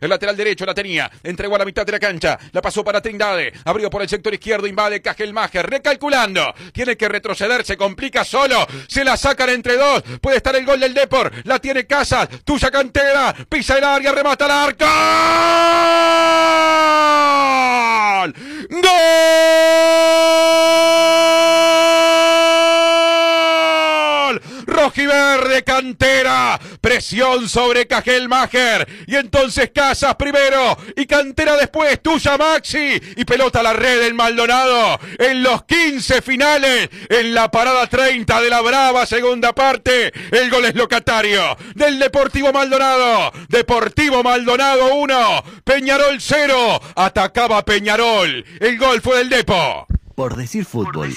El lateral derecho la tenía. Entregó a la mitad de la cancha. La pasó para Trindade. Abrió por el sector izquierdo. Invade Cajelmacher. Recalculando. Tiene que retroceder. Se complica solo. Se la sacan entre dos. Puede estar el gol del Depor. La tiene Casas. Tuya cantera. Pisa el área. Remata el arco. ¡Gol! Rojiverde Cantera. Presión sobre Cajelmacher. Y entonces Casas primero. Y Cantera después. Tuya Maxi. Y pelota a la red en Maldonado. En los 15 finales. En la parada 30 de la Brava segunda parte. El gol es locatario. Del Deportivo Maldonado. Deportivo Maldonado 1. Peñarol 0. Atacaba Peñarol. El gol fue del Depo. Por decir fútbol.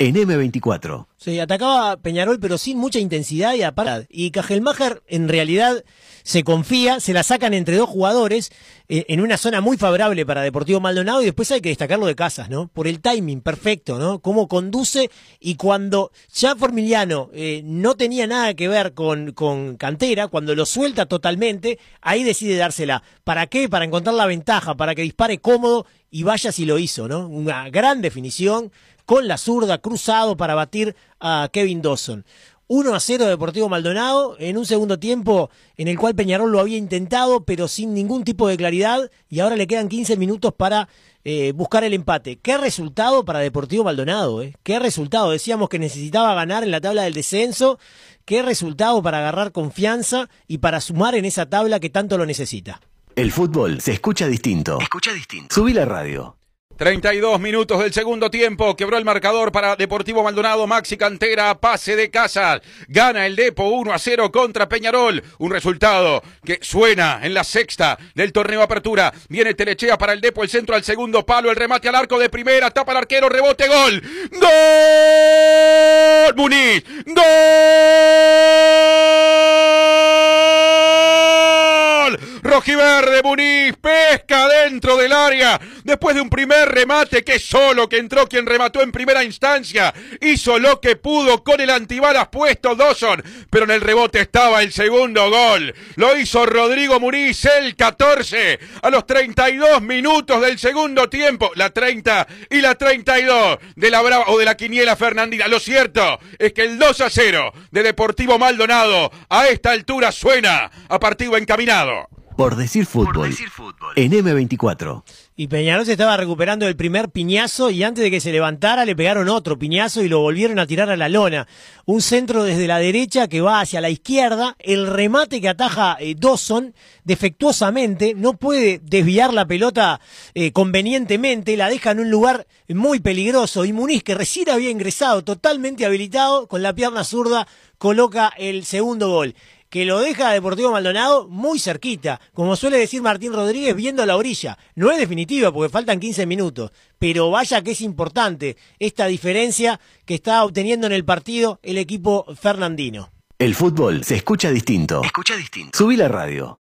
En M24. Sí, atacaba Peñarol, pero sin mucha intensidad y aparte. Y Cajelmacher, en realidad, se confía, se la sacan entre dos jugadores eh, en una zona muy favorable para Deportivo Maldonado y después hay que destacarlo de Casas, ¿no? Por el timing perfecto, ¿no? Cómo conduce y cuando ya Formiliano eh, no tenía nada que ver con, con Cantera, cuando lo suelta totalmente, ahí decide dársela. ¿Para qué? Para encontrar la ventaja, para que dispare cómodo y vaya si lo hizo, ¿no? Una gran definición con la zurda cruzado para batir a Kevin Dawson. 1 a 0 Deportivo Maldonado en un segundo tiempo en el cual Peñarol lo había intentado pero sin ningún tipo de claridad y ahora le quedan 15 minutos para eh, buscar el empate. ¿Qué resultado para Deportivo Maldonado? Eh? ¿Qué resultado? Decíamos que necesitaba ganar en la tabla del descenso. ¿Qué resultado para agarrar confianza y para sumar en esa tabla que tanto lo necesita? El fútbol se escucha distinto. Escucha distinto. Subí la radio. 32 minutos del segundo tiempo, quebró el marcador para Deportivo Maldonado, Maxi Cantera, pase de casa, gana el Depo 1 a 0 contra Peñarol, un resultado que suena en la sexta del torneo Apertura, viene Telechea para el Depo, el centro al segundo palo, el remate al arco de primera, tapa el arquero, rebote, gol, gol, Muniz, gol, Rojiverde Muniz, pesca dentro del área, después de un primer remate que solo que entró quien remató en primera instancia, hizo lo que pudo con el antibalas puesto Dawson, pero en el rebote estaba el segundo gol. Lo hizo Rodrigo Muniz el 14 a los 32 minutos del segundo tiempo, la 30 y la 32 de la Brava o de la Quiniela Fernandina. Lo cierto es que el 2 a 0 de Deportivo Maldonado a esta altura suena a partido encaminado. Por decir fútbol. En M24. Y Peñarol se estaba recuperando del primer piñazo y antes de que se levantara le pegaron otro piñazo y lo volvieron a tirar a la lona. Un centro desde la derecha que va hacia la izquierda. El remate que ataja eh, Dawson defectuosamente. No puede desviar la pelota eh, convenientemente. La deja en un lugar muy peligroso. Y Muniz, que recién había ingresado totalmente habilitado con la pierna zurda, coloca el segundo gol que lo deja Deportivo Maldonado muy cerquita, como suele decir Martín Rodríguez, viendo la orilla. No es definitiva porque faltan 15 minutos, pero vaya que es importante esta diferencia que está obteniendo en el partido el equipo fernandino. El fútbol se escucha distinto. Escucha distinto. Subí la radio.